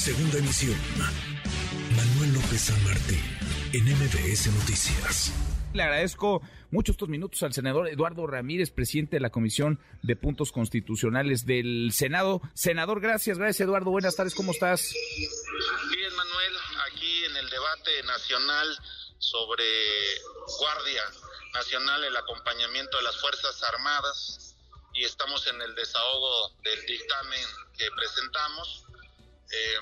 Segunda emisión. Manuel López San Martín, en MBS Noticias. Le agradezco mucho estos minutos al senador Eduardo Ramírez, presidente de la Comisión de Puntos Constitucionales del Senado. Senador, gracias, gracias Eduardo. Buenas tardes, ¿cómo estás? Bien, Manuel, aquí en el debate nacional sobre Guardia Nacional, el acompañamiento de las Fuerzas Armadas, y estamos en el desahogo del dictamen que presentamos. Eh,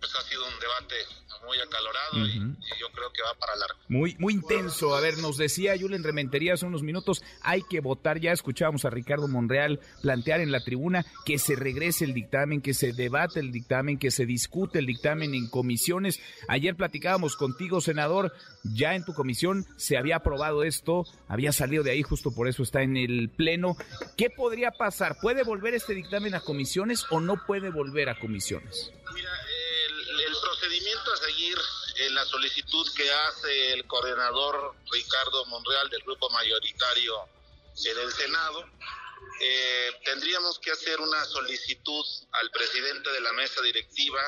pues ha sido un debate muy acalorado y, y, yo creo que va para largo. Muy, muy intenso. A ver, nos decía Julen Rementería hace unos minutos, hay que votar. Ya escuchábamos a Ricardo Monreal plantear en la tribuna que se regrese el dictamen, que se debate el dictamen, que se discute el dictamen en comisiones. Ayer platicábamos contigo, senador, ya en tu comisión se había aprobado esto, había salido de ahí, justo por eso está en el pleno. ¿Qué podría pasar? ¿Puede volver este dictamen a comisiones o no puede volver a comisiones? Mira, procedimiento a seguir en la solicitud que hace el coordinador Ricardo Monreal del grupo mayoritario en el Senado, eh, tendríamos que hacer una solicitud al presidente de la mesa directiva,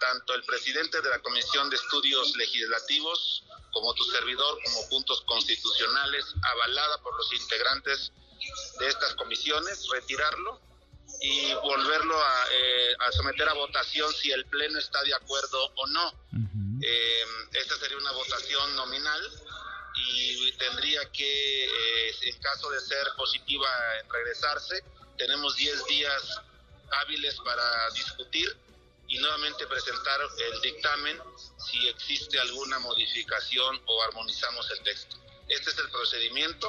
tanto el presidente de la Comisión de Estudios Legislativos como tu servidor, como puntos constitucionales, avalada por los integrantes de estas comisiones, retirarlo y volverlo a, eh, a, someter a votación si el Pleno está de acuerdo o no. Uh -huh. eh, esta sería una votación nominal y tendría que, eh, en caso de ser positiva en regresarse, tenemos 10 días hábiles para discutir y nuevamente presentar el dictamen si existe alguna modificación o armonizamos el texto. Este es el procedimiento.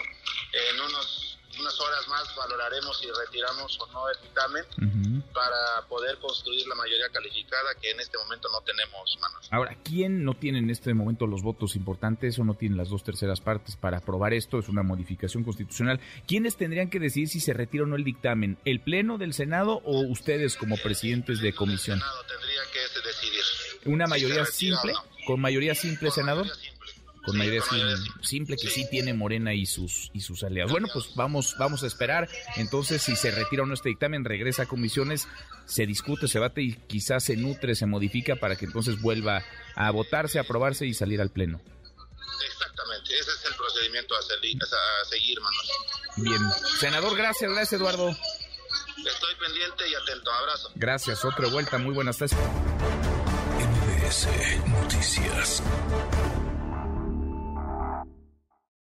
En unos unas horas más valoraremos si retiramos o no el dictamen uh -huh. para poder construir la mayoría calificada que en este momento no tenemos manos. Ahora, ¿quién no tiene en este momento los votos importantes o no tiene las dos terceras partes para aprobar esto? Es una modificación constitucional. ¿Quiénes tendrían que decidir si se retira o no el dictamen? ¿El Pleno del Senado o ustedes como presidentes de comisión? El Senado tendría que decidir. ¿Una mayoría si simple? No. ¿Con mayoría simple, Con senador? Mayoría simple con sí, con mayoría simple, simple, que sí. sí. tiene Morena y sus y sus aliados. Bueno, pues vamos vamos a esperar. Entonces, si se retira o no este dictamen, regresa a comisiones, se discute, se bate y quizás se nutre, se modifica para que entonces vuelva a votarse, a aprobarse y salir al pleno. Exactamente, ese es el procedimiento a, seguir, a seguir Manuel. Bien, senador, gracias, gracias Eduardo. Estoy pendiente y atento, abrazo. Gracias, otra vuelta, muy buenas tardes. MBS Noticias.